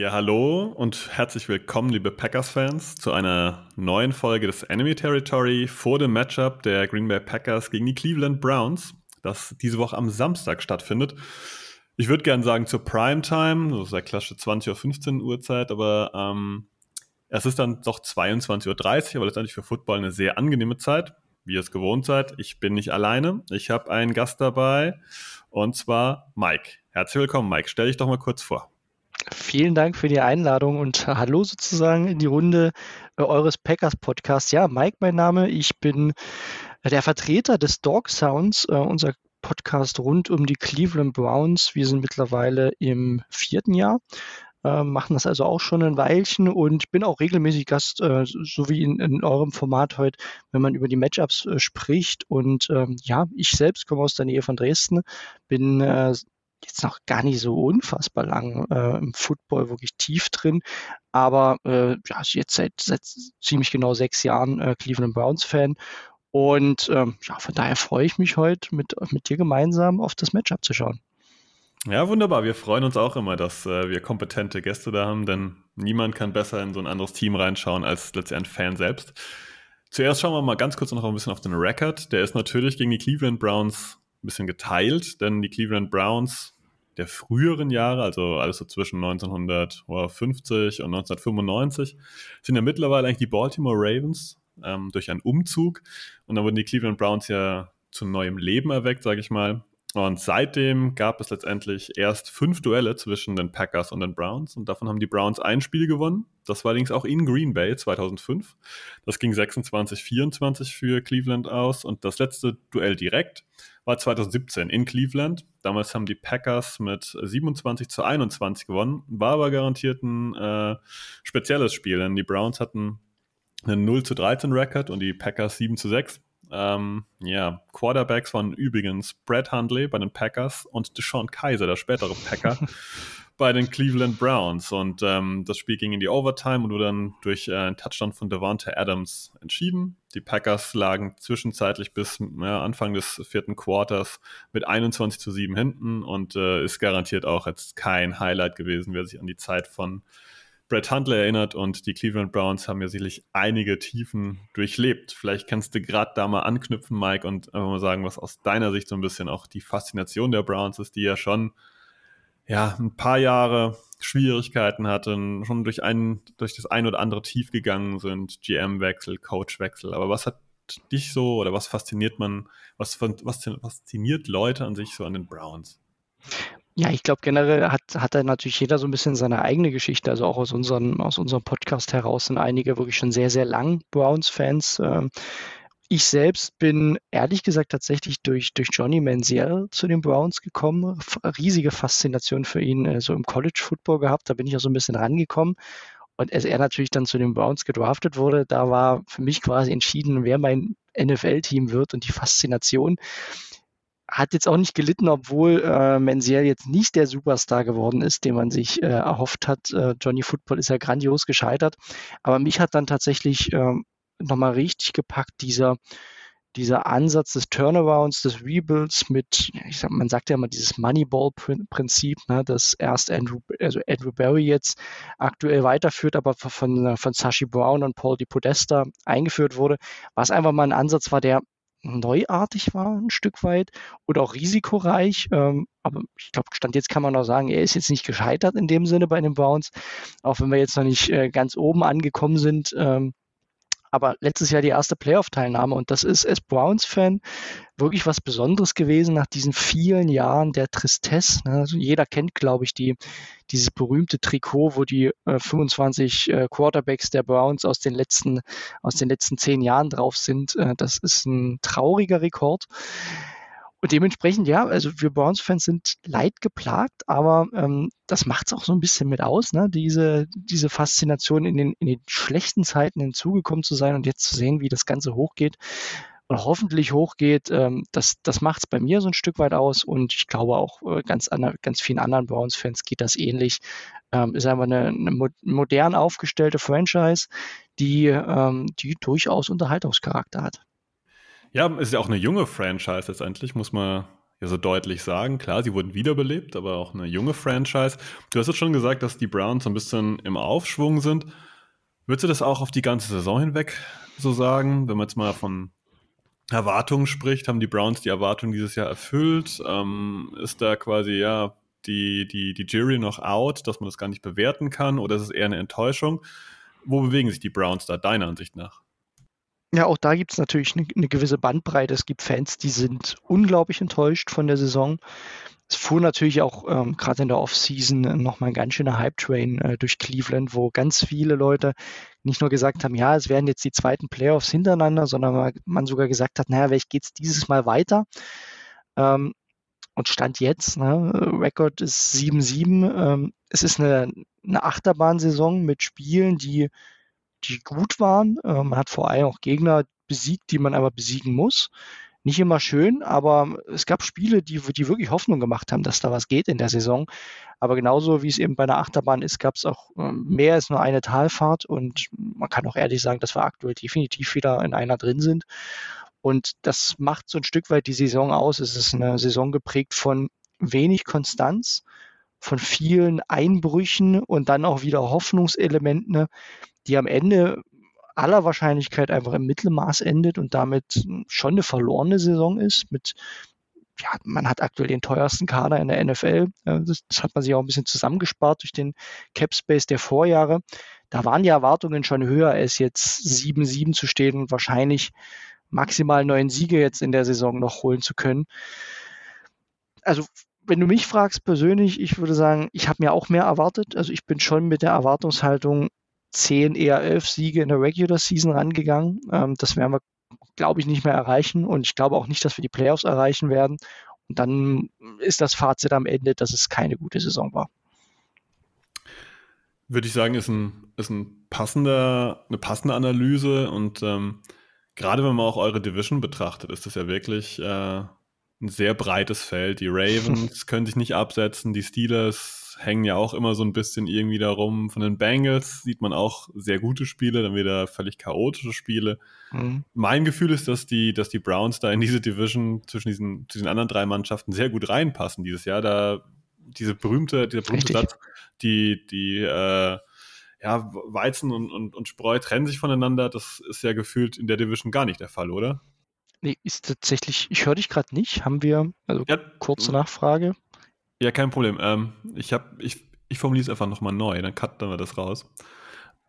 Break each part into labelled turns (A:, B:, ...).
A: Ja, hallo und herzlich willkommen, liebe Packers-Fans, zu einer neuen Folge des Enemy Territory vor dem Matchup der Green Bay Packers gegen die Cleveland Browns, das diese Woche am Samstag stattfindet. Ich würde gerne sagen zur Primetime, das ist ja klassische 20 Uhr 15 Uhr Zeit, aber ähm, es ist dann doch 22.30 Uhr, aber letztendlich für Football eine sehr angenehme Zeit wie ihr es gewohnt seid. Ich bin nicht alleine. Ich habe einen Gast dabei und zwar Mike. Herzlich willkommen, Mike. Stell dich doch mal kurz vor.
B: Vielen Dank für die Einladung und hallo sozusagen in die Runde äh, eures Packers Podcasts. Ja, Mike, mein Name. Ich bin der Vertreter des Dog Sounds, äh, unser Podcast rund um die Cleveland Browns. Wir sind mittlerweile im vierten Jahr äh, machen das also auch schon ein Weilchen und bin auch regelmäßig Gast, äh, so wie in, in, eurem Format heute, wenn man über die Matchups äh, spricht. Und ähm, ja, ich selbst komme aus der Nähe von Dresden, bin äh, jetzt noch gar nicht so unfassbar lang äh, im Football wirklich tief drin, aber äh, ja, jetzt seit, seit ziemlich genau sechs Jahren äh, Cleveland Browns Fan und ähm, ja, von daher freue ich mich heute mit, mit dir gemeinsam auf das Matchup zu schauen.
A: Ja, wunderbar. Wir freuen uns auch immer, dass äh, wir kompetente Gäste da haben, denn niemand kann besser in so ein anderes Team reinschauen als letztendlich ein Fan selbst. Zuerst schauen wir mal ganz kurz noch ein bisschen auf den Record. Der ist natürlich gegen die Cleveland Browns ein bisschen geteilt, denn die Cleveland Browns der früheren Jahre, also alles so zwischen 1950 und 1995, sind ja mittlerweile eigentlich die Baltimore Ravens ähm, durch einen Umzug. Und dann wurden die Cleveland Browns ja zu neuem Leben erweckt, sage ich mal. Und seitdem gab es letztendlich erst fünf Duelle zwischen den Packers und den Browns und davon haben die Browns ein Spiel gewonnen. Das war allerdings auch in Green Bay 2005. Das ging 26-24 für Cleveland aus und das letzte Duell direkt war 2017 in Cleveland. Damals haben die Packers mit 27 zu 21 gewonnen, war aber garantiert ein äh, spezielles Spiel, denn die Browns hatten einen 0 zu 13 Record und die Packers 7 zu 6. Ähm, ja, Quarterbacks waren übrigens Brad Hundley bei den Packers und Deshaun Kaiser, der spätere Packer, bei den Cleveland Browns. Und ähm, das Spiel ging in die Overtime und wurde dann durch äh, einen Touchdown von Devonta Adams entschieden. Die Packers lagen zwischenzeitlich bis ja, Anfang des vierten Quarters mit 21 zu 7 hinten und äh, ist garantiert auch jetzt kein Highlight gewesen, wer sich an die Zeit von Brett Huntley erinnert und die Cleveland Browns haben ja sicherlich einige Tiefen durchlebt. Vielleicht kannst du gerade da mal anknüpfen, Mike, und einfach mal sagen, was aus deiner Sicht so ein bisschen auch die Faszination der Browns ist, die ja schon ja, ein paar Jahre Schwierigkeiten hatten, schon durch, ein, durch das ein oder andere Tief gegangen sind, GM-Wechsel, Coach-Wechsel. Aber was hat dich so oder was fasziniert man, was, was fasziniert Leute an sich so an den Browns?
B: Ja, ich glaube, generell hat, hat da natürlich jeder so ein bisschen seine eigene Geschichte. Also auch aus, unseren, aus unserem Podcast heraus sind einige wirklich schon sehr, sehr lang Browns-Fans. Ähm, ich selbst bin ehrlich gesagt tatsächlich durch, durch Johnny Manziel zu den Browns gekommen. Riesige Faszination für ihn äh, so im College Football gehabt. Da bin ich auch so ein bisschen rangekommen. Und als er natürlich dann zu den Browns gedraftet wurde, da war für mich quasi entschieden, wer mein NFL-Team wird und die Faszination hat jetzt auch nicht gelitten, obwohl äh, Menziel jetzt nicht der Superstar geworden ist, den man sich äh, erhofft hat. Äh, Johnny Football ist ja grandios gescheitert. Aber mich hat dann tatsächlich äh, nochmal richtig gepackt, dieser, dieser Ansatz des Turnarounds, des Rebuilds mit, ich sag, man sagt ja immer dieses Moneyball-Prinzip, ne, das erst Andrew, also Andrew Barry jetzt aktuell weiterführt, aber von, von Sashi Brown und Paul Di Podesta eingeführt wurde, was einfach mal ein Ansatz war, der neuartig war, ein Stück weit und auch risikoreich. Ähm, aber ich glaube, Stand jetzt kann man auch sagen, er ist jetzt nicht gescheitert in dem Sinne bei den Browns, auch wenn wir jetzt noch nicht äh, ganz oben angekommen sind. Ähm, aber letztes Jahr die erste Playoff-Teilnahme und das ist als Browns-Fan wirklich was Besonderes gewesen nach diesen vielen Jahren der Tristesse. Ne? Also jeder kennt, glaube ich, die, dieses berühmte Trikot, wo die äh, 25 äh, Quarterbacks der Browns aus den letzten, aus den letzten zehn Jahren drauf sind. Äh, das ist ein trauriger Rekord. Und dementsprechend, ja, also wir Browns-Fans sind leidgeplagt, aber ähm, das macht es auch so ein bisschen mit aus, ne? diese, diese Faszination in den, in den schlechten Zeiten hinzugekommen zu sein und jetzt zu sehen, wie das Ganze hochgeht und hoffentlich hochgeht, ähm, das, das macht es bei mir so ein Stück weit aus und ich glaube auch äh, ganz, an, ganz vielen anderen Browns-Fans geht das ähnlich. Ähm, ist einfach eine, eine modern aufgestellte Franchise, die, ähm, die durchaus Unterhaltungscharakter hat.
A: Ja, ist ja auch eine junge Franchise letztendlich, muss man ja so deutlich sagen. Klar, sie wurden wiederbelebt, aber auch eine junge Franchise. Du hast jetzt schon gesagt, dass die Browns so ein bisschen im Aufschwung sind. Würdest du das auch auf die ganze Saison hinweg so sagen? Wenn man jetzt mal von Erwartungen spricht, haben die Browns die Erwartungen dieses Jahr erfüllt? Ähm, ist da quasi ja die, die, die Jury noch out, dass man das gar nicht bewerten kann? Oder ist es eher eine Enttäuschung? Wo bewegen sich die Browns da, deiner Ansicht nach?
B: Ja, auch da gibt es natürlich eine, eine gewisse Bandbreite. Es gibt Fans, die sind unglaublich enttäuscht von der Saison. Es fuhr natürlich auch ähm, gerade in der Offseason nochmal ein ganz schöner Hype-Train äh, durch Cleveland, wo ganz viele Leute nicht nur gesagt haben, ja, es werden jetzt die zweiten Playoffs hintereinander, sondern man sogar gesagt hat, naja, vielleicht geht es dieses Mal weiter. Ähm, und Stand jetzt, ne, Rekord ist 7-7. Ähm, es ist eine, eine Achterbahnsaison mit Spielen, die die gut waren. Äh, man hat vor allem auch Gegner besiegt, die man aber besiegen muss. Nicht immer schön, aber es gab Spiele, die, die wirklich Hoffnung gemacht haben, dass da was geht in der Saison. Aber genauso wie es eben bei einer Achterbahn ist, gab es auch äh, mehr als nur eine Talfahrt und man kann auch ehrlich sagen, dass wir aktuell definitiv wieder in einer drin sind. Und das macht so ein Stück weit die Saison aus. Es ist eine Saison geprägt von wenig Konstanz, von vielen Einbrüchen und dann auch wieder Hoffnungselementen, die am Ende aller Wahrscheinlichkeit einfach im Mittelmaß endet und damit schon eine verlorene Saison ist mit ja, man hat aktuell den teuersten Kader in der NFL. Das, das, hat man sich auch ein bisschen zusammengespart durch den Cap Space der Vorjahre. Da waren die Erwartungen schon höher, als jetzt 7-7 zu stehen und wahrscheinlich maximal neun Siege jetzt in der Saison noch holen zu können. Also wenn du mich fragst persönlich, ich würde sagen, ich habe mir auch mehr erwartet. Also ich bin schon mit der Erwartungshaltung zehn, eher elf Siege in der Regular Season rangegangen. Ähm, das werden wir, glaube ich, nicht mehr erreichen und ich glaube auch nicht, dass wir die Playoffs erreichen werden. Und dann ist das Fazit am Ende, dass es keine gute Saison war.
A: Würde ich sagen, ist ein, ist ein passender, eine passende Analyse und ähm, gerade wenn man auch eure Division betrachtet, ist das ja wirklich äh, ein sehr breites Feld. Die Ravens können sich nicht absetzen, die Steelers hängen ja auch immer so ein bisschen irgendwie darum. Von den Bengals sieht man auch sehr gute Spiele, dann wieder völlig chaotische Spiele. Mhm. Mein Gefühl ist, dass die, dass die Browns da in diese Division zwischen diesen, diesen anderen drei Mannschaften sehr gut reinpassen dieses Jahr. Da diese berühmte, dieser berühmte Satz, die, die äh, ja, Weizen und, und, und Spreu trennen sich voneinander, das ist ja gefühlt in der Division gar nicht der Fall, oder?
B: Nee, ist tatsächlich, ich höre dich gerade nicht. Haben wir, also ja, kurze Nachfrage.
A: Ja, kein Problem. Ähm, ich ich, ich formuliere es einfach nochmal neu, dann cutten wir das raus.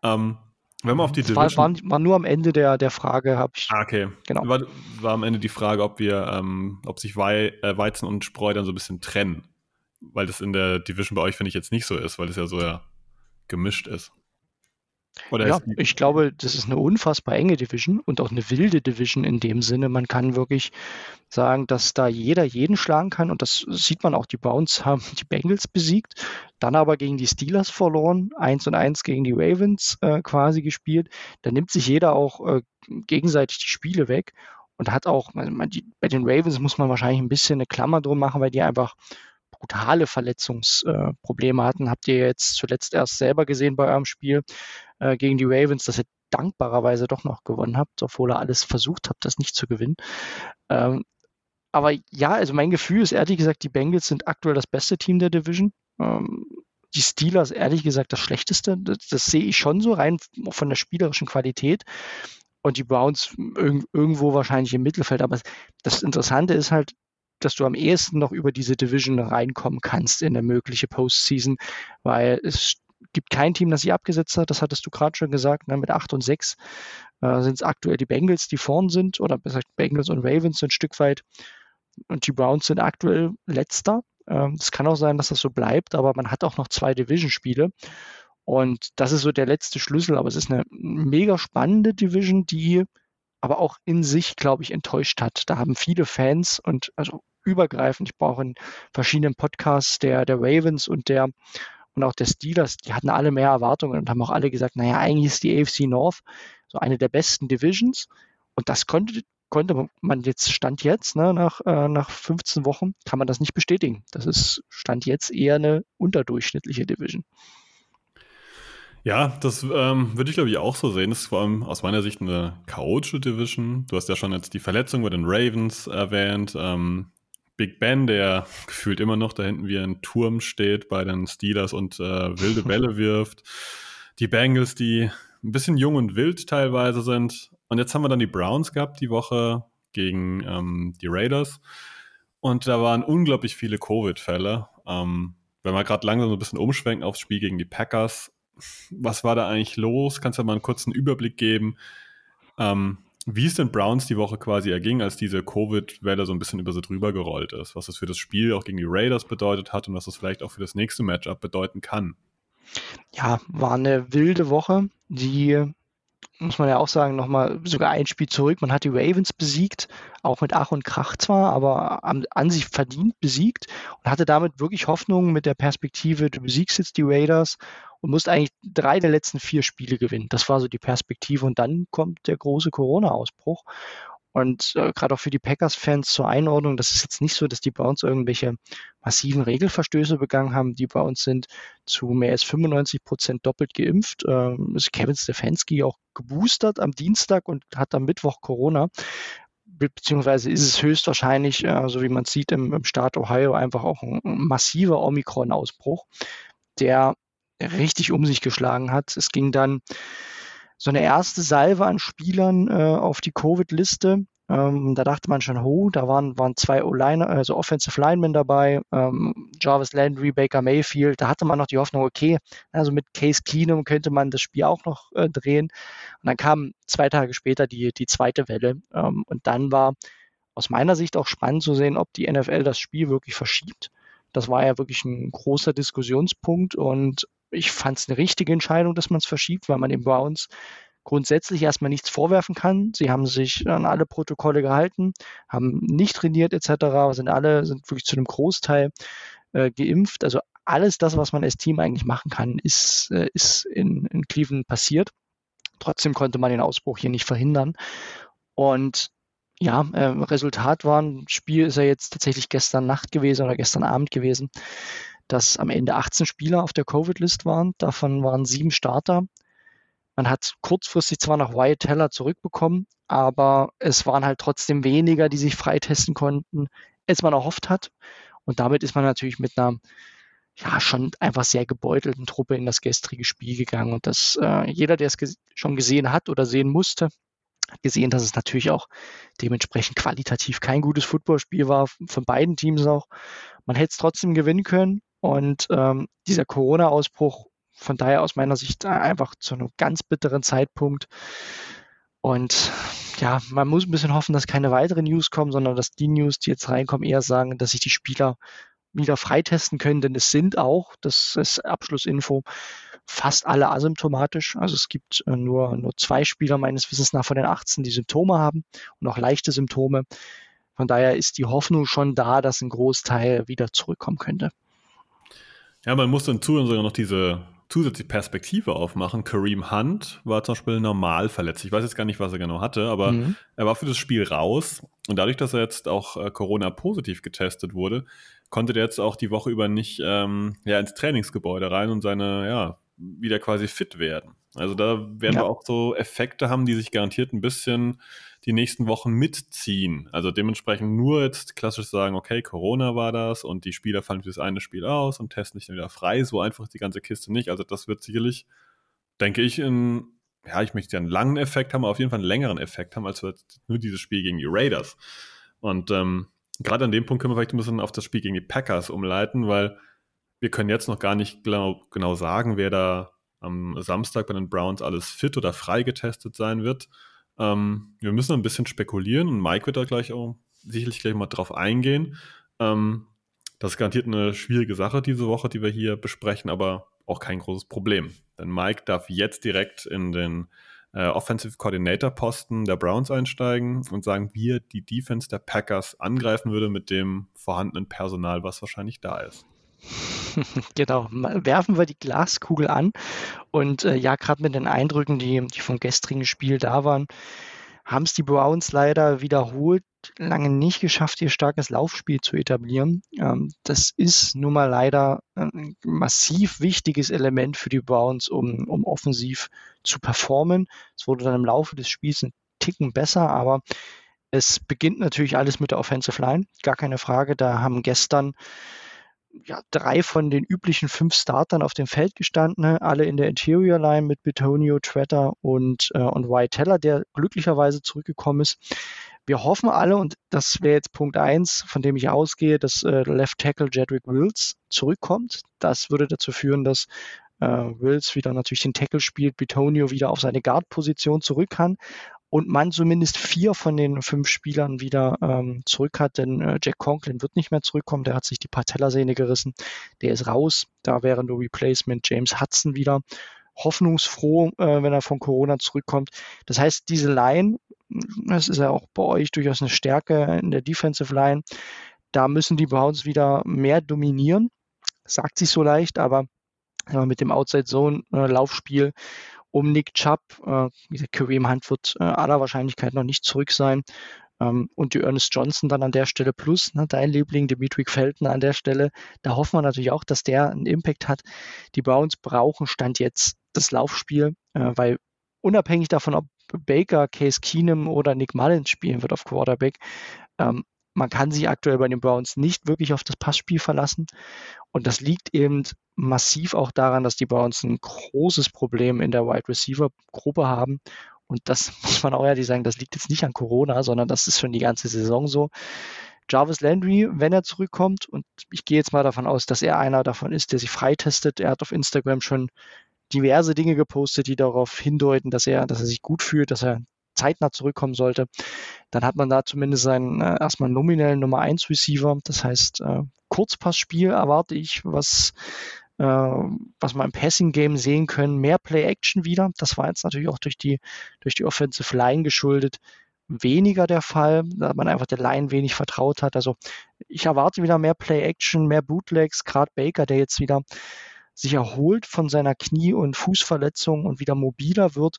A: Ähm, wenn man auf die
B: Division... War, war, war, nur am Ende der, der Frage, habe ich...
A: Ah, okay. Genau. War, war am Ende die Frage, ob wir, ähm, ob sich Wei, äh, Weizen und Spreu dann so ein bisschen trennen. Weil das in der Division bei euch, finde ich, jetzt nicht so ist, weil es ja so ja gemischt ist.
B: Oder ja, ich glaube, das ist eine unfassbar enge Division und auch eine wilde Division in dem Sinne. Man kann wirklich sagen, dass da jeder jeden schlagen kann und das sieht man auch. Die Browns haben die Bengals besiegt, dann aber gegen die Steelers verloren, 1 und 1 gegen die Ravens äh, quasi gespielt. Da nimmt sich jeder auch äh, gegenseitig die Spiele weg und hat auch, also die, bei den Ravens muss man wahrscheinlich ein bisschen eine Klammer drum machen, weil die einfach brutale Verletzungsprobleme äh, hatten. Habt ihr jetzt zuletzt erst selber gesehen bei eurem Spiel äh, gegen die Ravens, dass ihr dankbarerweise doch noch gewonnen habt, obwohl ihr alles versucht habt, das nicht zu gewinnen. Ähm, aber ja, also mein Gefühl ist ehrlich gesagt, die Bengals sind aktuell das beste Team der Division. Ähm, die Steelers ehrlich gesagt das schlechteste. Das, das, sehe ich schon so rein von der spielerischen Qualität. Und die Browns irg irgendwo wahrscheinlich im Mittelfeld. Aber das Interessante ist halt, dass du am ehesten noch über diese Division reinkommen kannst in der mögliche Postseason, weil es gibt kein Team, das sich abgesetzt hat. Das hattest du gerade schon gesagt. Ne? Mit 8 und 6 äh, sind es aktuell die Bengals, die vorn sind, oder besser gesagt Bengals und Ravens ein Stück weit. Und die Browns sind aktuell letzter. Ähm, es kann auch sein, dass das so bleibt, aber man hat auch noch zwei Division-Spiele. Und das ist so der letzte Schlüssel. Aber es ist eine mega spannende Division, die aber auch in sich, glaube ich, enttäuscht hat. Da haben viele Fans und also übergreifend. Ich brauche in verschiedenen Podcasts der, der Ravens und der und auch der Steelers, die hatten alle mehr Erwartungen und haben auch alle gesagt, naja, eigentlich ist die AFC North so eine der besten Divisions. Und das konnte, konnte man jetzt, Stand jetzt, ne, nach, äh, nach 15 Wochen, kann man das nicht bestätigen. Das ist Stand jetzt eher eine unterdurchschnittliche Division.
A: Ja, das ähm, würde ich glaube ich auch so sehen. Das ist vor allem aus meiner Sicht eine chaotische Division. Du hast ja schon jetzt die Verletzung bei den Ravens erwähnt. Ähm, Big Ben, der gefühlt immer noch da hinten wie ein Turm steht bei den Steelers und äh, wilde Bälle wirft. Die Bengals, die ein bisschen jung und wild teilweise sind. Und jetzt haben wir dann die Browns gehabt die Woche gegen ähm, die Raiders. Und da waren unglaublich viele Covid-Fälle. Ähm, wenn wir gerade langsam so ein bisschen umschwenken aufs Spiel gegen die Packers, was war da eigentlich los? Kannst du mal einen kurzen Überblick geben, ähm, wie es den Browns die Woche quasi erging, als diese Covid-Welle so ein bisschen über sie drüber gerollt ist? Was das für das Spiel auch gegen die Raiders bedeutet hat und was das vielleicht auch für das nächste Matchup bedeuten kann?
B: Ja, war eine wilde Woche, die muss man ja auch sagen, nochmal sogar ein Spiel zurück. Man hat die Ravens besiegt, auch mit Ach und Krach zwar, aber an, an sich verdient besiegt und hatte damit wirklich Hoffnung mit der Perspektive, du besiegst jetzt die Raiders und musst eigentlich drei der letzten vier Spiele gewinnen. Das war so die Perspektive und dann kommt der große Corona-Ausbruch. Und äh, gerade auch für die Packers-Fans zur Einordnung, das ist jetzt nicht so, dass die bei uns irgendwelche massiven Regelverstöße begangen haben. Die bei uns sind zu mehr als 95 Prozent doppelt geimpft. Ähm, ist Kevin Stefanski auch geboostert am Dienstag und hat am Mittwoch Corona. Beziehungsweise ist es höchstwahrscheinlich, äh, so wie man sieht, im, im Staat Ohio einfach auch ein massiver Omikron-Ausbruch, der richtig um sich geschlagen hat. Es ging dann so eine erste Salve an Spielern äh, auf die Covid-Liste. Ähm, da dachte man schon, ho, da waren, waren zwei O-Line, also Offensive Linemen dabei, ähm, Jarvis Landry, Baker Mayfield. Da hatte man noch die Hoffnung, okay, also mit Case Keenum könnte man das Spiel auch noch äh, drehen. Und dann kam zwei Tage später die, die zweite Welle. Ähm, und dann war aus meiner Sicht auch spannend zu sehen, ob die NFL das Spiel wirklich verschiebt. Das war ja wirklich ein großer Diskussionspunkt und ich fand es eine richtige Entscheidung, dass man es verschiebt, weil man den Browns grundsätzlich erstmal nichts vorwerfen kann. Sie haben sich an alle Protokolle gehalten, haben nicht trainiert etc., sind alle, sind wirklich zu einem Großteil äh, geimpft. Also alles das, was man als Team eigentlich machen kann, ist, äh, ist in, in Cleveland passiert. Trotzdem konnte man den Ausbruch hier nicht verhindern. Und ja, äh, Resultat war, ein Spiel ist ja jetzt tatsächlich gestern Nacht gewesen oder gestern Abend gewesen dass am Ende 18 Spieler auf der Covid-List waren. Davon waren sieben Starter. Man hat kurzfristig zwar noch Wyatt Teller zurückbekommen, aber es waren halt trotzdem weniger, die sich freitesten konnten, als man erhofft hat. Und damit ist man natürlich mit einer ja schon einfach sehr gebeutelten Truppe in das gestrige Spiel gegangen. Und das äh, jeder, der es ges schon gesehen hat oder sehen musste, hat gesehen, dass es natürlich auch dementsprechend qualitativ kein gutes Footballspiel war, von beiden Teams auch. Man hätte es trotzdem gewinnen können. Und ähm, dieser Corona-Ausbruch, von daher aus meiner Sicht einfach zu einem ganz bitteren Zeitpunkt. Und ja, man muss ein bisschen hoffen, dass keine weiteren News kommen, sondern dass die News, die jetzt reinkommen, eher sagen, dass sich die Spieler wieder freitesten können, denn es sind auch, das ist Abschlussinfo, fast alle asymptomatisch. Also es gibt äh, nur, nur zwei Spieler meines Wissens nach von den 18, die Symptome haben und auch leichte Symptome. Von daher ist die Hoffnung schon da, dass ein Großteil wieder zurückkommen könnte.
A: Ja, man muss dann zu sogar noch diese zusätzliche Perspektive aufmachen. Kareem Hunt war zum Beispiel normal verletzt. Ich weiß jetzt gar nicht, was er genau hatte, aber mhm. er war für das Spiel raus. Und dadurch, dass er jetzt auch äh, Corona-positiv getestet wurde, konnte der jetzt auch die Woche über nicht ähm, ja, ins Trainingsgebäude rein und seine, ja, wieder quasi fit werden. Also da werden ja. wir auch so Effekte haben, die sich garantiert ein bisschen die nächsten Wochen mitziehen. Also dementsprechend nur jetzt klassisch sagen, okay, Corona war das und die Spieler fallen für das eine Spiel aus und testen sich dann wieder frei. So einfach die ganze Kiste nicht. Also das wird sicherlich, denke ich, in, ja, ich möchte ja einen langen Effekt haben, aber auf jeden Fall einen längeren Effekt haben, als nur dieses Spiel gegen die Raiders. Und ähm, gerade an dem Punkt können wir vielleicht ein bisschen auf das Spiel gegen die Packers umleiten, weil wir können jetzt noch gar nicht genau, genau sagen, wer da am Samstag bei den Browns alles fit oder frei getestet sein wird. Ähm, wir müssen ein bisschen spekulieren und Mike wird da gleich auch sicherlich gleich mal drauf eingehen. Ähm, das ist garantiert eine schwierige Sache diese Woche, die wir hier besprechen, aber auch kein großes Problem. Denn Mike darf jetzt direkt in den äh, Offensive Coordinator Posten der Browns einsteigen und sagen, wie er die Defense der Packers angreifen würde mit dem vorhandenen Personal, was wahrscheinlich da ist.
B: Genau, werfen wir die Glaskugel an und äh, ja, gerade mit den Eindrücken, die, die vom gestrigen Spiel da waren, haben es die Browns leider wiederholt lange nicht geschafft, ihr starkes Laufspiel zu etablieren. Ähm, das ist nun mal leider ein massiv wichtiges Element für die Browns, um, um offensiv zu performen. Es wurde dann im Laufe des Spiels ein Ticken besser, aber es beginnt natürlich alles mit der Offensive Line, gar keine Frage. Da haben gestern ja, drei von den üblichen fünf Startern auf dem Feld gestanden, ne? alle in der Interior Line mit Betonio, Tretter und, äh, und White Teller, der glücklicherweise zurückgekommen ist. Wir hoffen alle, und das wäre jetzt Punkt eins, von dem ich ausgehe, dass äh, Left Tackle Jedrick Wills zurückkommt. Das würde dazu führen, dass äh, Wills wieder natürlich den Tackle spielt, Betonio wieder auf seine Guard-Position zurück kann und man zumindest vier von den fünf Spielern wieder ähm, zurück hat, denn äh, Jack Conklin wird nicht mehr zurückkommen, der hat sich die Patellasehne gerissen, der ist raus, da wäre nur Replacement James Hudson wieder hoffnungsfroh, äh, wenn er von Corona zurückkommt. Das heißt, diese Line das ist ja auch bei euch durchaus eine Stärke in der Defensive Line. Da müssen die Browns wieder mehr dominieren. Sagt sich so leicht, aber mit dem Outside Zone äh, Laufspiel um Nick Chubb, äh, Kareem Hunt wird äh, aller Wahrscheinlichkeit noch nicht zurück sein. Ähm, und die Ernest Johnson dann an der Stelle plus, ne, dein Liebling Dimitri Felton an der Stelle. Da hoffen wir natürlich auch, dass der einen Impact hat. Die Browns brauchen Stand jetzt das Laufspiel, äh, weil unabhängig davon, ob Baker, Case Keenum oder Nick Mullins spielen wird auf Quarterback. Ähm, man kann sich aktuell bei den Browns nicht wirklich auf das Passspiel verlassen. Und das liegt eben massiv auch daran, dass die Browns ein großes Problem in der Wide Receiver Gruppe haben. Und das muss man auch ehrlich sagen, das liegt jetzt nicht an Corona, sondern das ist schon die ganze Saison so. Jarvis Landry, wenn er zurückkommt, und ich gehe jetzt mal davon aus, dass er einer davon ist, der sich freitestet. Er hat auf Instagram schon diverse Dinge gepostet, die darauf hindeuten, dass er, dass er sich gut fühlt, dass er zeitnah zurückkommen sollte. Dann hat man da zumindest seinen äh, erstmal nominellen Nummer 1 Receiver. Das heißt, äh, Kurzpassspiel erwarte ich, was, äh, was wir im Passing Game sehen können. Mehr Play Action wieder. Das war jetzt natürlich auch durch die, durch die Offensive Line geschuldet. Weniger der Fall, da man einfach der Line wenig vertraut hat. Also ich erwarte wieder mehr Play Action, mehr Bootlegs. Gerade Baker, der jetzt wieder sich erholt von seiner Knie- und Fußverletzung und wieder mobiler wird.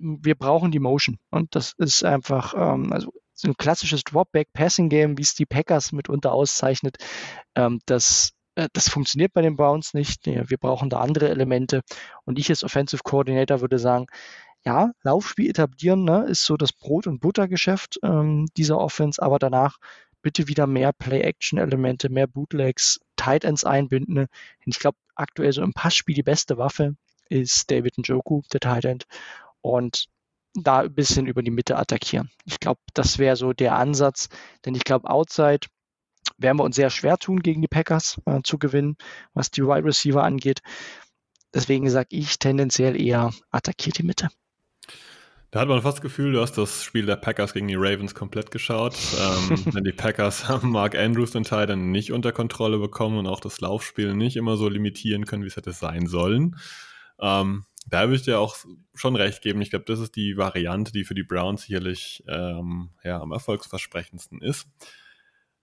B: Wir brauchen die Motion. Und das ist einfach, ähm, also so ein klassisches Dropback-Passing-Game, wie es die Packers mitunter auszeichnet. Ähm, das äh, das funktioniert bei den Browns nicht. Wir brauchen da andere Elemente. Und ich als Offensive Coordinator würde sagen, ja, Laufspiel etablieren ne, ist so das Brot- und Buttergeschäft ähm, dieser Offense, aber danach bitte wieder mehr Play-Action-Elemente, mehr Bootlegs, Tight Ends einbinden. Ich glaube, aktuell so im Passspiel die beste Waffe ist David Njoku, der Tight End. Und da ein bisschen über die Mitte attackieren. Ich glaube, das wäre so der Ansatz, denn ich glaube, Outside werden wir uns sehr schwer tun, gegen die Packers äh, zu gewinnen, was die Wide Receiver angeht. Deswegen sage ich tendenziell eher attackiert die Mitte.
A: Da hat man fast das Gefühl, du hast das Spiel der Packers gegen die Ravens komplett geschaut. ähm, denn die Packers haben Mark Andrews den Teil dann nicht unter Kontrolle bekommen und auch das Laufspiel nicht immer so limitieren können, wie es hätte sein sollen. Ähm, da würde ich dir auch schon recht geben. Ich glaube, das ist die Variante, die für die Browns sicherlich ähm, ja, am erfolgsversprechendsten ist.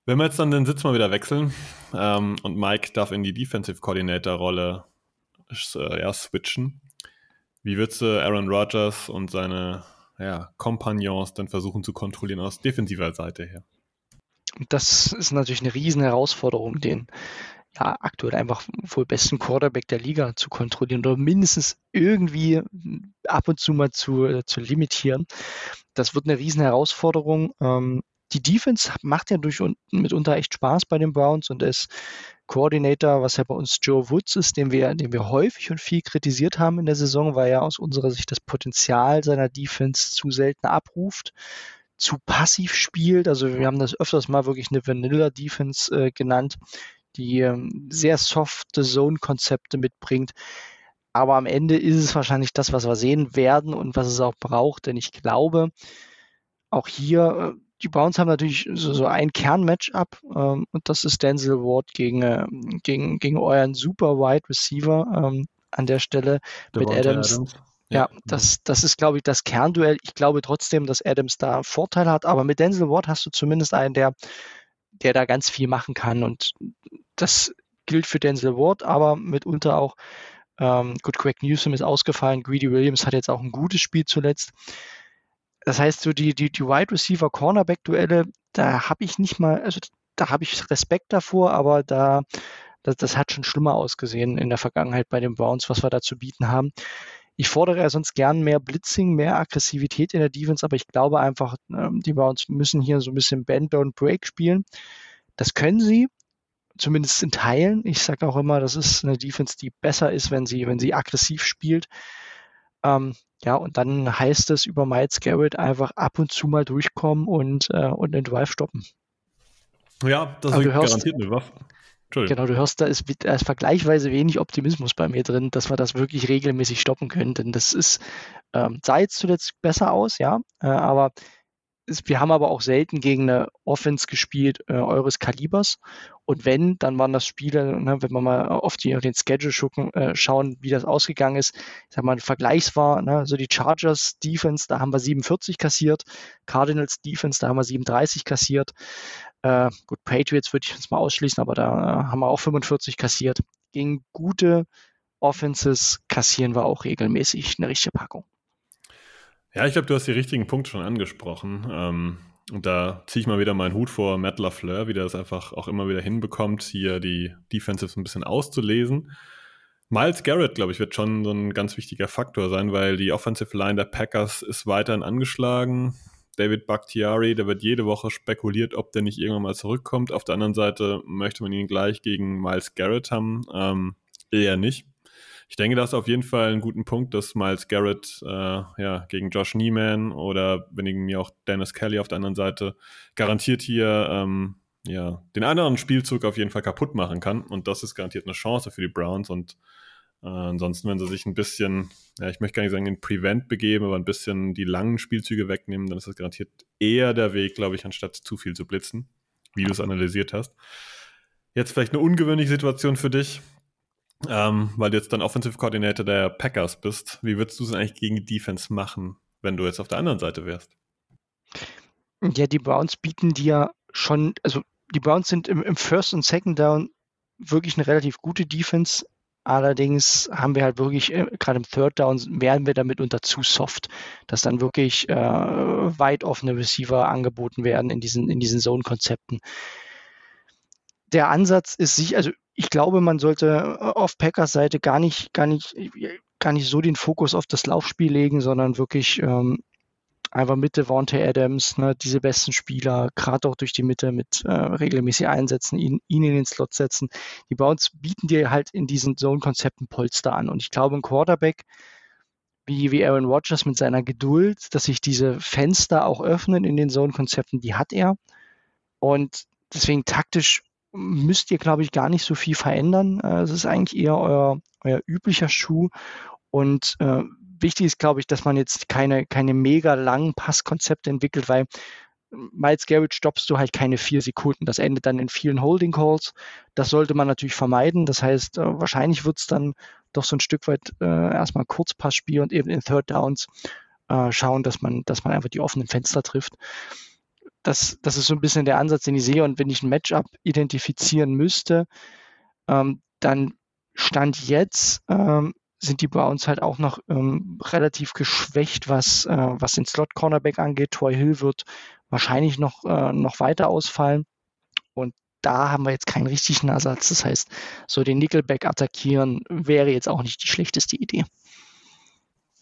A: Wenn wir jetzt dann den Sitz mal wieder wechseln ähm, und Mike darf in die Defensive Coordinator Rolle äh, ja, switchen, wie würdest du Aaron Rodgers und seine ja, Kompagnons dann versuchen zu kontrollieren aus defensiver Seite her?
B: Das ist natürlich eine riesen Herausforderung, den ja, aktuell einfach wohl besten Quarterback der Liga zu kontrollieren oder mindestens irgendwie ab und zu mal zu, äh, zu limitieren. Das wird eine riesen Herausforderung. Ähm, die Defense macht ja durch und mitunter echt Spaß bei den Browns und es Coordinator, was ja bei uns Joe Woods ist, den wir, den wir häufig und viel kritisiert haben in der Saison, weil er aus unserer Sicht das Potenzial seiner Defense zu selten abruft, zu passiv spielt. Also wir haben das öfters mal wirklich eine Vanilla Defense äh, genannt, die ähm, sehr softe Zone-Konzepte mitbringt. Aber am Ende ist es wahrscheinlich das, was wir sehen werden und was es auch braucht, denn ich glaube, auch hier äh, die Browns haben natürlich so, so ein Kernmatchup ähm, und das ist Denzel Ward gegen, äh, gegen, gegen euren super Wide Receiver ähm, an der Stelle
A: Devontae mit Adams. Adams.
B: Ja, das, das ist, glaube ich, das Kernduell. Ich glaube trotzdem, dass Adams da Vorteile hat, aber mit Denzel Ward hast du zumindest einen, der, der da ganz viel machen kann. Und das gilt für Denzel Ward, aber mitunter auch, ähm, gut, Craig Newsom ist ausgefallen, Greedy Williams hat jetzt auch ein gutes Spiel zuletzt. Das heißt, so die, die, die Wide Receiver Cornerback-Duelle, da habe ich nicht mal, also da habe ich Respekt davor, aber da, das, das hat schon schlimmer ausgesehen in der Vergangenheit bei den Browns, was wir da zu bieten haben. Ich fordere ja sonst gern mehr Blitzing, mehr Aggressivität in der Defense, aber ich glaube einfach, ähm, die Browns müssen hier so ein bisschen Bend, Don't Break spielen. Das können sie, zumindest in Teilen. Ich sage auch immer, das ist eine Defense, die besser ist, wenn sie, wenn sie aggressiv spielt. Ähm, ja, und dann heißt es über Miles Garrett einfach ab und zu mal durchkommen und, äh, und den Drive stoppen.
A: Ja, das ist garantiert eine Waffe.
B: Genau, du hörst, da ist, da ist vergleichsweise wenig Optimismus bei mir drin, dass wir das wirklich regelmäßig stoppen können. Denn das ist, ähm, sah jetzt zuletzt besser aus, ja, äh, aber wir haben aber auch selten gegen eine Offense gespielt äh, eures Kalibers. Und wenn, dann waren das Spiele, ne, wenn wir mal auf, die, auf den Schedule schucken, äh, schauen, wie das ausgegangen ist. Ich sag mal, ein Vergleichs war, ne, so die Chargers Defense, da haben wir 47 kassiert. Cardinals Defense, da haben wir 37 kassiert. Äh, gut, Patriots würde ich jetzt mal ausschließen, aber da äh, haben wir auch 45 kassiert. Gegen gute Offenses kassieren wir auch regelmäßig eine richtige Packung.
A: Ja, ich glaube, du hast die richtigen Punkte schon angesprochen. Ähm, und da ziehe ich mal wieder meinen Hut vor Matt LaFleur, wie der das einfach auch immer wieder hinbekommt, hier die Defensives ein bisschen auszulesen. Miles Garrett, glaube ich, wird schon so ein ganz wichtiger Faktor sein, weil die Offensive Line der Packers ist weiterhin angeschlagen. David Bakhtiari, der wird jede Woche spekuliert, ob der nicht irgendwann mal zurückkommt. Auf der anderen Seite möchte man ihn gleich gegen Miles Garrett haben. Ähm, eher nicht ich denke, das ist auf jeden Fall ein guten Punkt, dass Miles Garrett äh, ja, gegen Josh Neiman oder wenigen mir auch Dennis Kelly auf der anderen Seite garantiert hier ähm, ja, den anderen Spielzug auf jeden Fall kaputt machen kann. Und das ist garantiert eine Chance für die Browns. Und äh, ansonsten, wenn sie sich ein bisschen, ja, ich möchte gar nicht sagen, in Prevent begeben, aber ein bisschen die langen Spielzüge wegnehmen, dann ist das garantiert eher der Weg, glaube ich, anstatt zu viel zu blitzen, wie du es analysiert hast. Jetzt vielleicht eine ungewöhnliche Situation für dich ähm, weil du jetzt dann Offensive Coordinator der Packers bist. Wie würdest du es eigentlich gegen die Defense machen, wenn du jetzt auf der anderen Seite wärst?
B: Ja, die Browns bieten dir schon, also die Browns sind im, im First und Second Down wirklich eine relativ gute Defense. Allerdings haben wir halt wirklich, äh, gerade im Third Down, werden wir damit unter zu soft, dass dann wirklich äh, weit offene Receiver angeboten werden in diesen, in diesen Zone-Konzepten. Der Ansatz ist sich, also ich glaube, man sollte äh, auf Packers Seite gar nicht, gar nicht, gar nicht so den Fokus auf das Laufspiel legen, sondern wirklich ähm, einfach mit Devontae Adams, ne, diese besten Spieler, gerade auch durch die Mitte mit äh, regelmäßig einsetzen, ihn, ihn in den Slot setzen. Die Browns bieten dir halt in diesen Zone-Konzepten Polster an. Und ich glaube, ein Quarterback wie, wie Aaron Rodgers mit seiner Geduld, dass sich diese Fenster auch öffnen in den Zone-Konzepten, die hat er. Und deswegen taktisch müsst ihr, glaube ich, gar nicht so viel verändern. Äh, es ist eigentlich eher euer, euer üblicher Schuh. Und äh, wichtig ist, glaube ich, dass man jetzt keine, keine mega langen Passkonzepte entwickelt, weil Miles Garrett stoppst du halt keine vier Sekunden. Das endet dann in vielen Holding Calls. Das sollte man natürlich vermeiden. Das heißt, äh, wahrscheinlich wird es dann doch so ein Stück weit äh, erstmal Kurzpassspiel und eben in Third Downs äh, schauen, dass man, dass man einfach die offenen Fenster trifft das, das ist so ein bisschen der Ansatz, den ich sehe. Und wenn ich ein Matchup identifizieren müsste, ähm, dann Stand jetzt ähm, sind die Browns halt auch noch ähm, relativ geschwächt, was, äh, was den Slot-Cornerback angeht. Troy Hill wird wahrscheinlich noch, äh, noch weiter ausfallen. Und da haben wir jetzt keinen richtigen Ersatz. Das heißt, so den Nickelback attackieren wäre jetzt auch nicht die schlechteste Idee.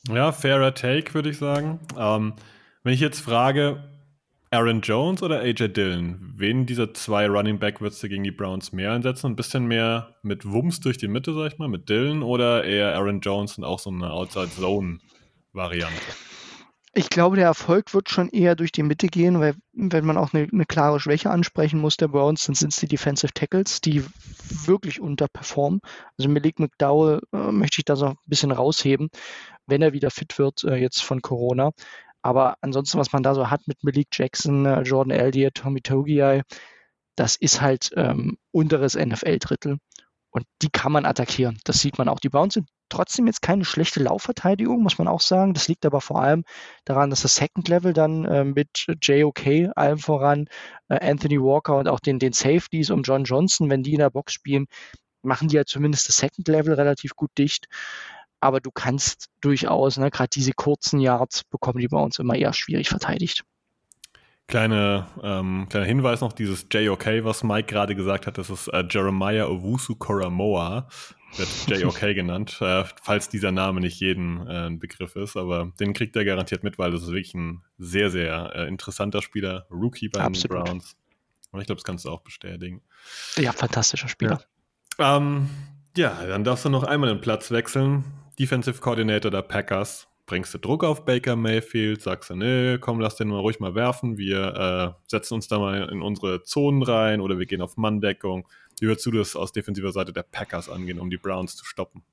A: Ja, fairer Take, würde ich sagen. Ähm, wenn ich jetzt frage, Aaron Jones oder AJ Dillon? Wen dieser zwei Running Back würdest du gegen die Browns mehr einsetzen? Ein bisschen mehr mit Wumms durch die Mitte, sag ich mal, mit Dillon oder eher Aaron Jones und auch so eine Outside-Zone-Variante?
B: Ich glaube, der Erfolg wird schon eher durch die Mitte gehen, weil wenn man auch eine, eine klare Schwäche ansprechen muss der Browns, dann sind es die Defensive Tackles, die wirklich unterperformen. Also Malik McDowell äh, möchte ich da so ein bisschen rausheben, wenn er wieder fit wird äh, jetzt von Corona. Aber ansonsten, was man da so hat mit Malik Jackson, äh, Jordan Elliott, Tommy Togiai, das ist halt ähm, unteres NFL-Drittel. Und die kann man attackieren. Das sieht man auch. Die Browns sind trotzdem jetzt keine schlechte Laufverteidigung, muss man auch sagen. Das liegt aber vor allem daran, dass das Second Level dann äh, mit JOK allem voran, äh, Anthony Walker und auch den, den Safeties um John Johnson, wenn die in der Box spielen, machen die ja zumindest das Second Level relativ gut dicht. Aber du kannst durchaus, ne, gerade diese kurzen Yards bekommen die bei uns immer eher schwierig verteidigt.
A: Kleine, ähm, kleiner Hinweis noch, dieses JOK, was Mike gerade gesagt hat, das ist äh, Jeremiah Owusu Koramoa, wird JOK genannt, äh, falls dieser Name nicht jedem äh, ein Begriff ist, aber den kriegt er garantiert mit, weil das ist wirklich ein sehr, sehr äh, interessanter Spieler, Rookie bei den Browns. Und ich glaube, das kannst du auch bestätigen.
B: Ja, fantastischer Spieler.
A: Ja. Ähm, ja, dann darfst du noch einmal den Platz wechseln. Defensive Coordinator der Packers. Bringst du Druck auf Baker Mayfield? Sagst du, nee, komm, lass den mal ruhig mal werfen. Wir äh, setzen uns da mal in unsere Zonen rein oder wir gehen auf Manndeckung. Wie würdest du das aus defensiver Seite der Packers angehen, um die Browns zu stoppen?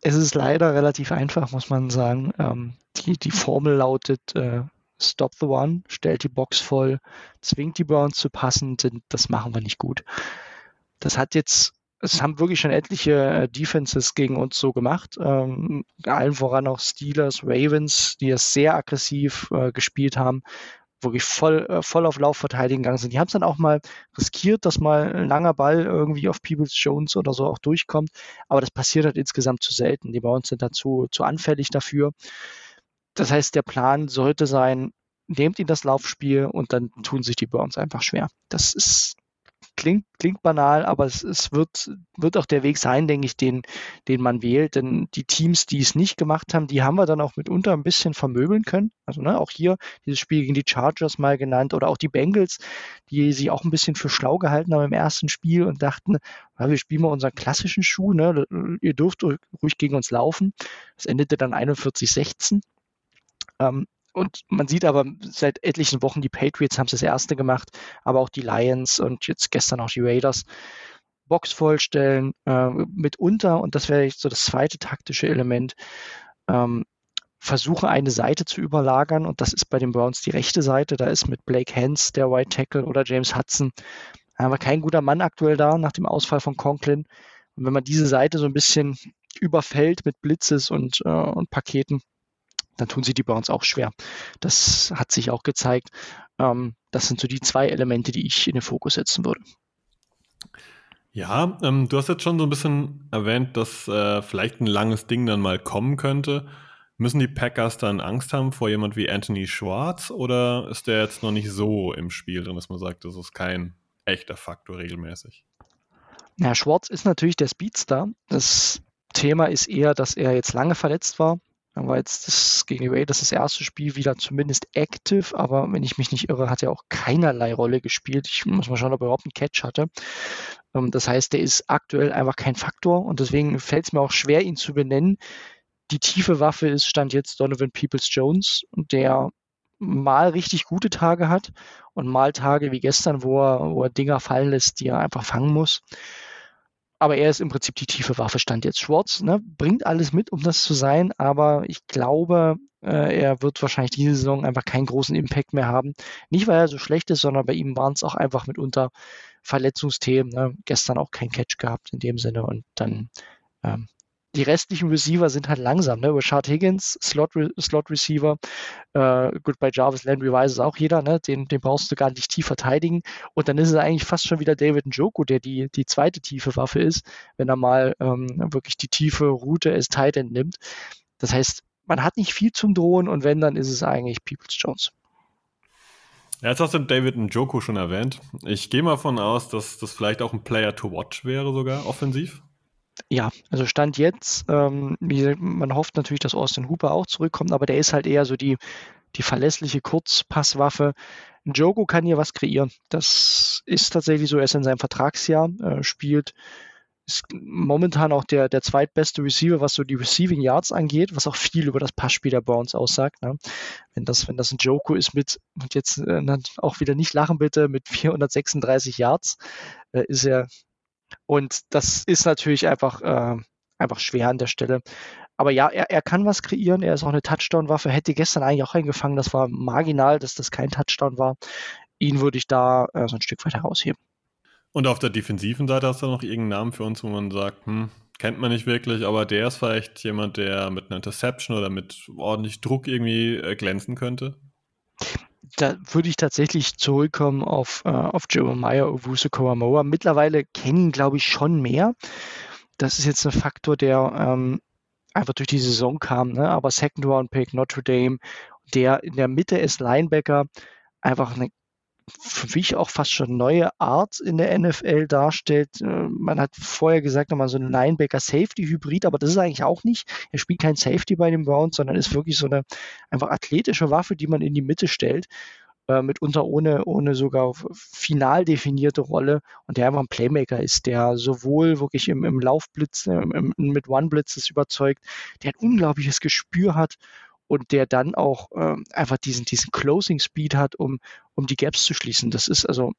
B: Es ist leider relativ einfach, muss man sagen. Ähm, die, die Formel lautet äh, Stop the One, stellt die Box voll, zwingt die Browns zu passen. Das machen wir nicht gut. Das hat jetzt es haben wirklich schon etliche äh, Defenses gegen uns so gemacht. Ähm, allen voran auch Steelers, Ravens, die es sehr aggressiv äh, gespielt haben, wirklich voll, äh, voll auf Lauf verteidigen gegangen sind. Die haben es dann auch mal riskiert, dass mal ein langer Ball irgendwie auf Peoples Jones oder so auch durchkommt. Aber das passiert halt insgesamt zu selten. Die bei uns sind dazu zu anfällig dafür. Das heißt, der Plan sollte sein, nehmt ihn das Laufspiel und dann tun sich die Burns einfach schwer. Das ist klingt, klingt banal, aber es, es wird, wird auch der Weg sein, denke ich, den, den man wählt. Denn die Teams, die es nicht gemacht haben, die haben wir dann auch mitunter ein bisschen vermöbeln können. Also ne, auch hier dieses Spiel gegen die Chargers mal genannt oder auch die Bengals, die sich auch ein bisschen für schlau gehalten haben im ersten Spiel und dachten, ja, wir spielen mal unseren klassischen Schuh, ne? ihr dürft ruhig gegen uns laufen. Das endete dann 41-16. Ähm, und man sieht aber seit etlichen Wochen, die Patriots haben es das erste gemacht, aber auch die Lions und jetzt gestern auch die Raiders. Box vollstellen, äh, mitunter, und das wäre so das zweite taktische Element, ähm, versuchen eine Seite zu überlagern und das ist bei den Browns die rechte Seite. Da ist mit Blake Hens der White Tackle oder James Hudson aber kein guter Mann aktuell da nach dem Ausfall von Conklin. Und wenn man diese Seite so ein bisschen überfällt mit Blitzes und, äh, und Paketen, dann tun sie die bei uns auch schwer. Das hat sich auch gezeigt. Ähm, das sind so die zwei Elemente, die ich in den Fokus setzen würde.
A: Ja, ähm, du hast jetzt schon so ein bisschen erwähnt, dass äh, vielleicht ein langes Ding dann mal kommen könnte. Müssen die Packers dann Angst haben vor jemand wie Anthony Schwartz oder ist der jetzt noch nicht so im Spiel drin, dass man sagt, das ist kein echter Faktor regelmäßig?
B: Ja, Schwartz ist natürlich der Speedstar. Das Thema ist eher, dass er jetzt lange verletzt war. Dann war jetzt das gegen die Raiders das erste Spiel wieder zumindest active, aber wenn ich mich nicht irre, hat er auch keinerlei Rolle gespielt. Ich muss mal schauen, ob er überhaupt einen Catch hatte. Ähm, das heißt, der ist aktuell einfach kein Faktor und deswegen fällt es mir auch schwer, ihn zu benennen. Die tiefe Waffe ist, stand jetzt Donovan Peoples Jones, der mal richtig gute Tage hat und mal Tage wie gestern, wo er, wo er Dinger fallen lässt, die er einfach fangen muss aber er ist im Prinzip die tiefe Waffe, stand jetzt Schwartz, ne? bringt alles mit, um das zu sein, aber ich glaube, äh, er wird wahrscheinlich diese Saison einfach keinen großen Impact mehr haben. Nicht, weil er so schlecht ist, sondern bei ihm waren es auch einfach mitunter Verletzungsthemen. Ne? Gestern auch kein Catch gehabt in dem Sinne und dann ähm, die restlichen Receiver sind halt langsam. Ne? Rashad Higgins, Slot, Slot Receiver. Äh, gut, bei Jarvis Landry weiß es auch jeder. Ne? Den, den brauchst du gar nicht tief verteidigen. Und dann ist es eigentlich fast schon wieder David Njoku, der die, die zweite tiefe Waffe ist, wenn er mal ähm, wirklich die tiefe Route als Tight End nimmt. Das heißt, man hat nicht viel zum Drohen und wenn, dann ist es eigentlich Peoples Jones.
A: Ja, jetzt hast du David Njoku schon erwähnt. Ich gehe mal von aus, dass das vielleicht auch ein Player to watch wäre, sogar offensiv.
B: Ja, also Stand jetzt, ähm, man hofft natürlich, dass Austin Hooper auch zurückkommt, aber der ist halt eher so die, die verlässliche Kurzpasswaffe. Jogo kann hier was kreieren. Das ist tatsächlich so, er ist in seinem Vertragsjahr, äh, spielt, ist momentan auch der, der zweitbeste Receiver, was so die Receiving Yards angeht, was auch viel über das Passspiel der Browns aussagt. Ne? Wenn das, wenn das ein Joko ist mit, und jetzt äh, auch wieder nicht lachen bitte, mit 436 Yards, äh, ist er und das ist natürlich einfach, äh, einfach schwer an der Stelle. Aber ja, er, er kann was kreieren. Er ist auch eine Touchdown-Waffe. Hätte gestern eigentlich auch eingefangen. Das war marginal, dass das kein Touchdown war. Ihn würde ich da äh, so ein Stück weit herausheben.
A: Und auf der defensiven Seite hast du noch irgendeinen Namen für uns, wo man sagt, hm, kennt man nicht wirklich, aber der ist vielleicht jemand, der mit einer Interception oder mit ordentlich Druck irgendwie äh, glänzen könnte?
B: Da würde ich tatsächlich zurückkommen auf, äh, auf Jeremiah Owusu Koramoa. Mittlerweile kennen ihn, glaube ich, schon mehr. Das ist jetzt ein Faktor, der ähm, einfach durch die Saison kam, ne? aber Second Round Pick Notre Dame, der in der Mitte ist Linebacker, einfach eine für mich auch fast schon neue Art in der NFL darstellt. Äh, man hat vorher gesagt, nochmal so ein Linebacker-Safety-Hybrid, aber das ist eigentlich auch nicht. Er spielt kein Safety bei den Browns, sondern ist wirklich so eine einfach athletische Waffe, die man in die Mitte stellt. Äh, mitunter ohne, ohne sogar final definierte Rolle und der einfach ein Playmaker ist, der sowohl wirklich im, im Laufblitz, äh, im, mit One-Blitzes überzeugt, der ein unglaubliches Gespür hat und der dann auch ähm, einfach diesen, diesen Closing Speed hat, um, um die Gaps zu schließen. Das ist also,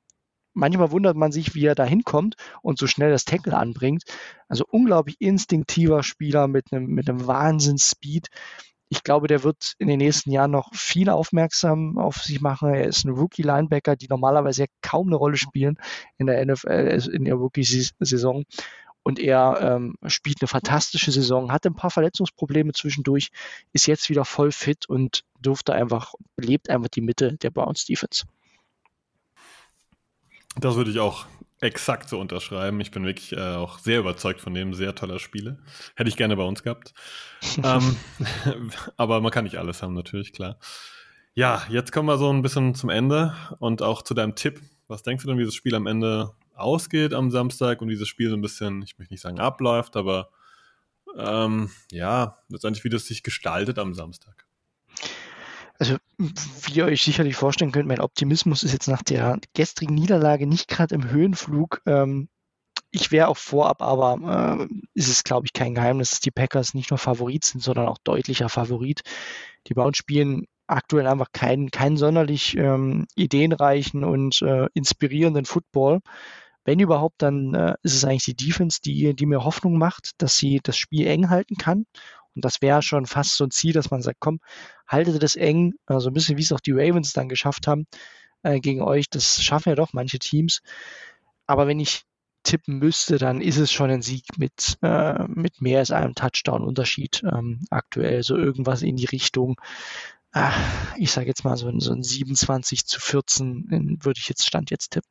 B: manchmal wundert man sich, wie er da hinkommt und so schnell das Tackle anbringt. Also unglaublich instinktiver Spieler mit einem, mit einem Wahnsinns-Speed. Ich glaube, der wird in den nächsten Jahren noch viel aufmerksam auf sich machen. Er ist ein Rookie-Linebacker, die normalerweise kaum eine Rolle spielen in der NFL, in der Rookie-Saison. Und er ähm, spielt eine fantastische Saison, hatte ein paar Verletzungsprobleme zwischendurch, ist jetzt wieder voll fit und durfte einfach, lebt einfach die Mitte der Browns Defense.
A: Das würde ich auch exakt so unterschreiben. Ich bin wirklich äh, auch sehr überzeugt von dem, sehr toller Spiele. Hätte ich gerne bei uns gehabt. ähm, aber man kann nicht alles haben, natürlich, klar. Ja, jetzt kommen wir so ein bisschen zum Ende und auch zu deinem Tipp. Was denkst du denn, wie das Spiel am Ende ausgeht am Samstag und dieses Spiel so ein bisschen, ich möchte nicht sagen abläuft, aber ähm, ja, letztendlich, wie das sich gestaltet am Samstag.
B: Also, wie ihr euch sicherlich vorstellen könnt, mein Optimismus ist jetzt nach der gestrigen Niederlage nicht gerade im Höhenflug. Ähm, ich wäre auch vorab, aber äh, ist es, glaube ich, kein Geheimnis, dass die Packers nicht nur Favorit sind, sondern auch deutlicher Favorit. Die Browns spielen aktuell einfach keinen, keinen sonderlich ähm, ideenreichen und äh, inspirierenden Football. Wenn überhaupt, dann äh, ist es eigentlich die Defense, die, die mir Hoffnung macht, dass sie das Spiel eng halten kann. Und das wäre schon fast so ein Ziel, dass man sagt, komm, haltet das eng, so ein bisschen wie es auch die Ravens dann geschafft haben äh, gegen euch. Das schaffen ja doch manche Teams. Aber wenn ich tippen müsste, dann ist es schon ein Sieg mit, äh, mit mehr als einem Touchdown-Unterschied ähm, aktuell. So irgendwas in die Richtung, ach, ich sage jetzt mal so, so ein 27 zu 14 würde ich jetzt Stand jetzt tippen.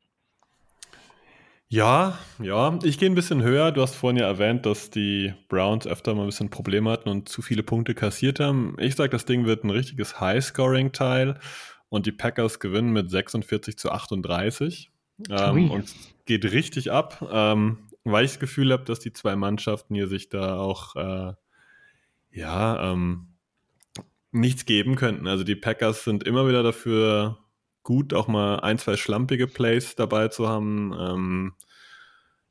A: Ja, ja, ich gehe ein bisschen höher. Du hast vorhin ja erwähnt, dass die Browns öfter mal ein bisschen Probleme hatten und zu viele Punkte kassiert haben. Ich sage, das Ding wird ein richtiges High-Scoring-Teil und die Packers gewinnen mit 46 zu 38 ähm, und geht richtig ab, ähm, weil ich das Gefühl habe, dass die zwei Mannschaften hier sich da auch äh, ja ähm, nichts geben könnten. Also die Packers sind immer wieder dafür gut, auch mal ein, zwei schlampige Plays dabei zu haben. Ähm,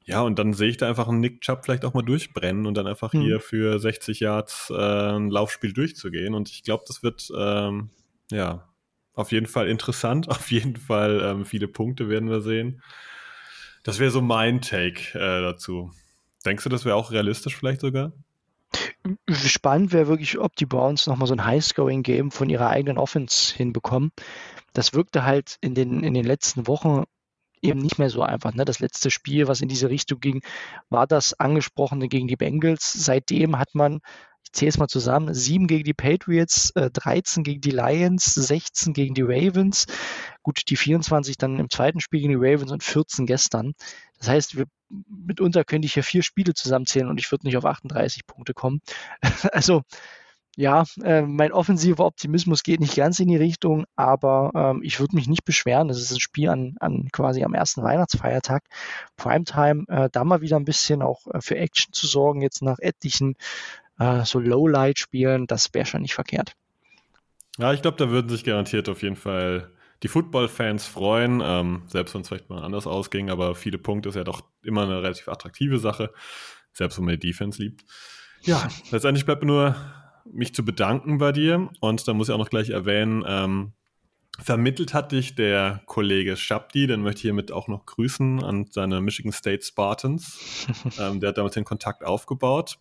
A: ja, und dann sehe ich da einfach einen Nick Chubb vielleicht auch mal durchbrennen und dann einfach hm. hier für 60 Yards äh, ein Laufspiel durchzugehen. Und ich glaube, das wird ähm, ja auf jeden Fall interessant. Auf jeden Fall ähm, viele Punkte werden wir sehen. Das wäre so mein Take äh, dazu. Denkst du, das wäre auch realistisch vielleicht sogar?
B: Spannend wäre wirklich, ob die Browns nochmal so ein High-Scoring-Game von ihrer eigenen Offense hinbekommen das wirkte halt in den, in den letzten Wochen eben nicht mehr so einfach. Ne? Das letzte Spiel, was in diese Richtung ging, war das angesprochene gegen die Bengals. Seitdem hat man, ich zähle es mal zusammen, sieben gegen die Patriots, äh, 13 gegen die Lions, 16 gegen die Ravens. Gut, die 24 dann im zweiten Spiel gegen die Ravens und 14 gestern. Das heißt, wir, mitunter könnte ich hier vier Spiele zusammenzählen und ich würde nicht auf 38 Punkte kommen. also ja, äh, mein offensiver Optimismus geht nicht ganz in die Richtung, aber ähm, ich würde mich nicht beschweren. Das ist ein Spiel an, an quasi am ersten Weihnachtsfeiertag. Primetime, äh, da mal wieder ein bisschen auch äh, für Action zu sorgen, jetzt nach etlichen äh, so Lowlight-Spielen, das wäre schon nicht verkehrt.
A: Ja, ich glaube, da würden sich garantiert auf jeden Fall die Football-Fans freuen, ähm, selbst wenn es vielleicht mal anders ausging, aber viele Punkte ist ja doch immer eine relativ attraktive Sache, selbst wenn man die Defense liebt. Ja, letztendlich bleibt nur mich zu bedanken bei dir. Und da muss ich auch noch gleich erwähnen, ähm, vermittelt hat dich der Kollege Shabdi, den möchte ich hiermit auch noch grüßen an seine Michigan State Spartans. ähm, der hat damals den Kontakt aufgebaut.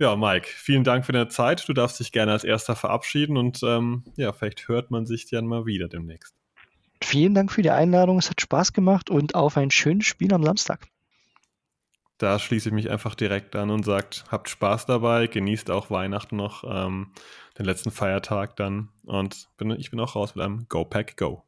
A: Ja, Mike, vielen Dank für deine Zeit. Du darfst dich gerne als erster verabschieden und ähm, ja, vielleicht hört man sich dann mal wieder demnächst.
B: vielen Dank für die Einladung. Es hat Spaß gemacht und auf ein schönes Spiel am Samstag.
A: Da schließe ich mich einfach direkt an und sagt, habt Spaß dabei, genießt auch Weihnachten noch, ähm, den letzten Feiertag dann und bin, ich bin auch raus mit einem Go Pack Go.